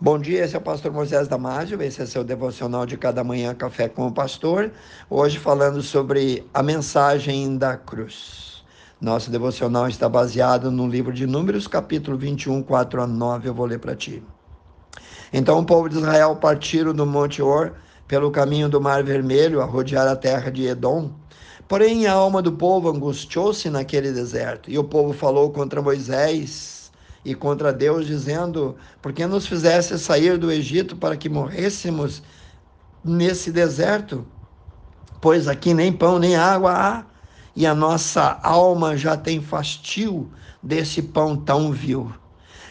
Bom dia, esse é o pastor Moisés Damásio, esse é seu devocional de cada manhã, Café com o Pastor. Hoje falando sobre a mensagem da cruz. Nosso devocional está baseado no livro de Números, capítulo 21, 4 a 9. Eu vou ler para ti. Então o povo de Israel partiram do Monte Or pelo caminho do Mar Vermelho a rodear a terra de Edom. Porém, a alma do povo angustiou-se naquele deserto, e o povo falou contra Moisés e contra Deus, dizendo: Por que nos fizesse sair do Egito para que morrêssemos nesse deserto? Pois aqui nem pão nem água há, e a nossa alma já tem fastio desse pão tão vil.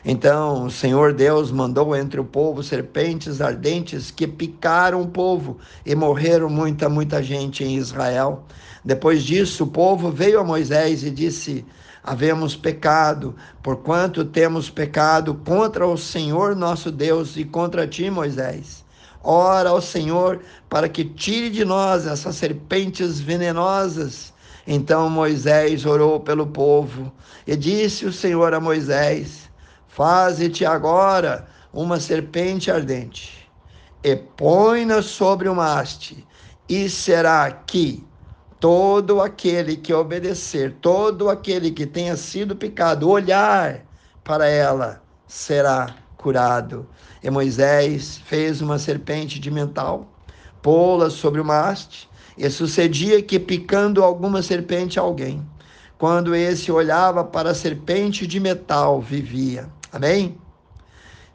Então o Senhor Deus mandou entre o povo serpentes ardentes que picaram o povo e morreram muita, muita gente em Israel. Depois disso, o povo veio a Moisés e disse: havemos pecado, porquanto temos pecado contra o Senhor nosso Deus e contra ti, Moisés. Ora ao Senhor para que tire de nós essas serpentes venenosas. Então Moisés orou pelo povo e disse o Senhor a Moisés: Faze-te agora uma serpente ardente e põe-na sobre uma haste, e será que todo aquele que obedecer, todo aquele que tenha sido picado, olhar para ela, será curado. E Moisés fez uma serpente de mental, pô-la sobre uma haste, e sucedia que picando alguma serpente a alguém, quando esse olhava para a serpente de metal, vivia. Amém?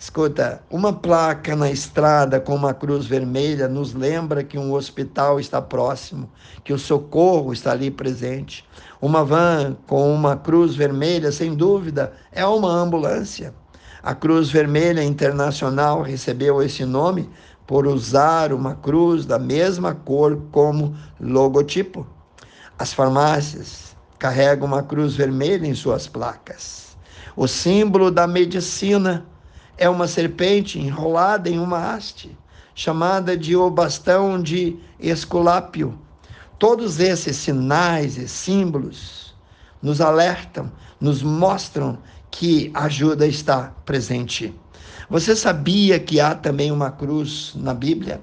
Escuta, uma placa na estrada com uma cruz vermelha nos lembra que um hospital está próximo, que o socorro está ali presente. Uma van com uma cruz vermelha, sem dúvida, é uma ambulância. A Cruz Vermelha Internacional recebeu esse nome por usar uma cruz da mesma cor como logotipo. As farmácias carregam uma cruz vermelha em suas placas. O símbolo da medicina é uma serpente enrolada em uma haste, chamada de o bastão de Esculápio. Todos esses sinais e símbolos nos alertam, nos mostram que a ajuda está presente. Você sabia que há também uma cruz na Bíblia?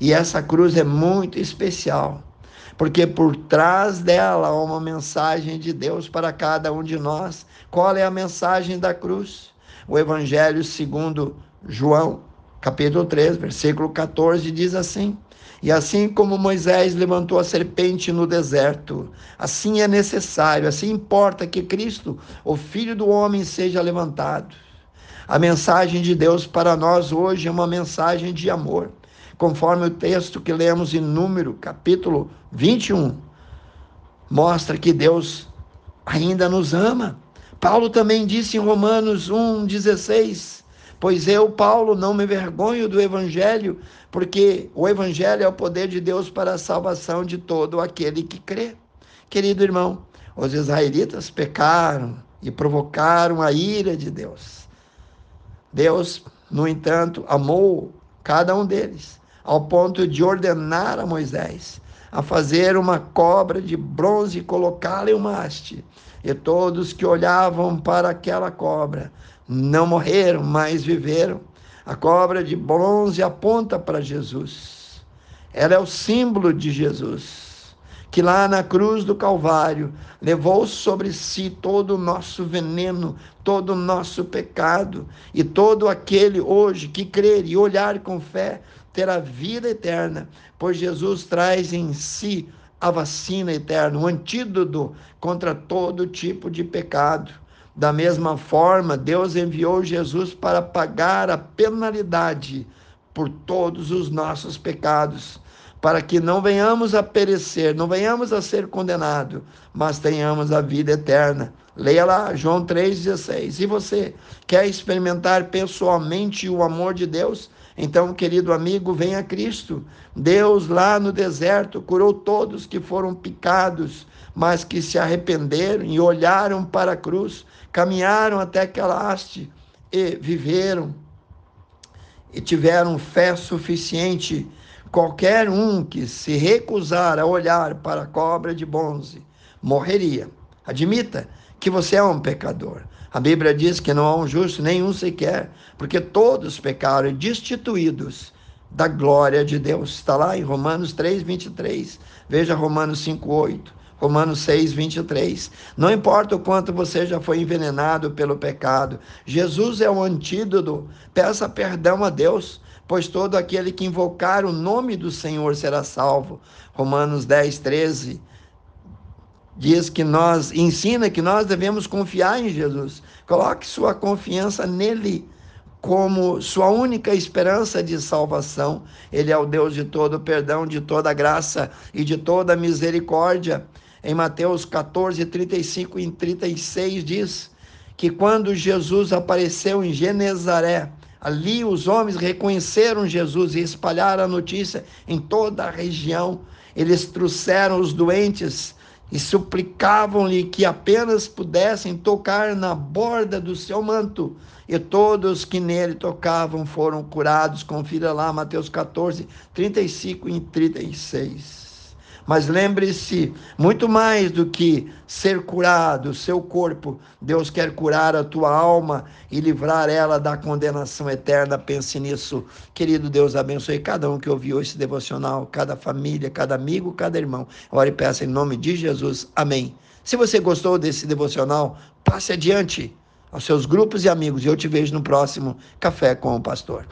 E essa cruz é muito especial, porque por trás dela há uma mensagem de Deus para cada um de nós. Qual é a mensagem da cruz? O Evangelho segundo João, capítulo 3, versículo 14, diz assim: E assim como Moisés levantou a serpente no deserto, assim é necessário, assim importa que Cristo, o Filho do homem, seja levantado. A mensagem de Deus para nós hoje é uma mensagem de amor, conforme o texto que lemos em Número, capítulo 21, mostra que Deus ainda nos ama. Paulo também disse em Romanos 1,16: Pois eu, Paulo, não me vergonho do Evangelho, porque o Evangelho é o poder de Deus para a salvação de todo aquele que crê. Querido irmão, os israelitas pecaram e provocaram a ira de Deus. Deus, no entanto, amou cada um deles, ao ponto de ordenar a Moisés a fazer uma cobra de bronze e colocá-la em uma haste e todos que olhavam para aquela cobra não morreram, mas viveram. A cobra de bronze aponta para Jesus. Ela é o símbolo de Jesus, que lá na cruz do Calvário levou sobre si todo o nosso veneno, todo o nosso pecado, e todo aquele hoje que crer e olhar com fé terá vida eterna, pois Jesus traz em si a vacina eterna, o antídoto contra todo tipo de pecado. Da mesma forma, Deus enviou Jesus para pagar a penalidade por todos os nossos pecados, para que não venhamos a perecer, não venhamos a ser condenados, mas tenhamos a vida eterna. Leia lá, João 3,16. E você quer experimentar pessoalmente o amor de Deus? Então, querido amigo, venha a Cristo. Deus lá no deserto curou todos que foram picados, mas que se arrependeram e olharam para a cruz, caminharam até aquela haste e viveram e tiveram fé suficiente. Qualquer um que se recusar a olhar para a cobra de bronze morreria. Admita que você é um pecador, A Bíblia diz que não há um justo, nenhum sequer, porque todos pecaram destituídos da glória de Deus. Está lá em Romanos 3, 23. Veja Romanos 5, 8. Romanos 6, 23. Não importa o quanto você já foi envenenado pelo pecado, Jesus é o antídoto. Peça perdão a Deus, pois todo aquele que invocar o nome do Senhor será salvo. Romanos 10, 13 diz que nós ensina que nós devemos confiar em Jesus. Coloque sua confiança nele como sua única esperança de salvação. Ele é o Deus de todo perdão, de toda graça e de toda misericórdia. Em Mateus 14, 35 e 36 diz que quando Jesus apareceu em Genezaré, ali os homens reconheceram Jesus e espalharam a notícia em toda a região. Eles trouxeram os doentes e suplicavam-lhe que apenas pudessem tocar na borda do seu manto. E todos que nele tocavam foram curados. Confira lá Mateus 14, 35 e 36. Mas lembre-se, muito mais do que ser curado, o seu corpo, Deus quer curar a tua alma e livrar ela da condenação eterna. Pense nisso. Querido Deus, abençoe cada um que ouviu esse devocional, cada família, cada amigo, cada irmão. Ore e peça em nome de Jesus. Amém. Se você gostou desse devocional, passe adiante aos seus grupos e amigos e eu te vejo no próximo Café com o Pastor.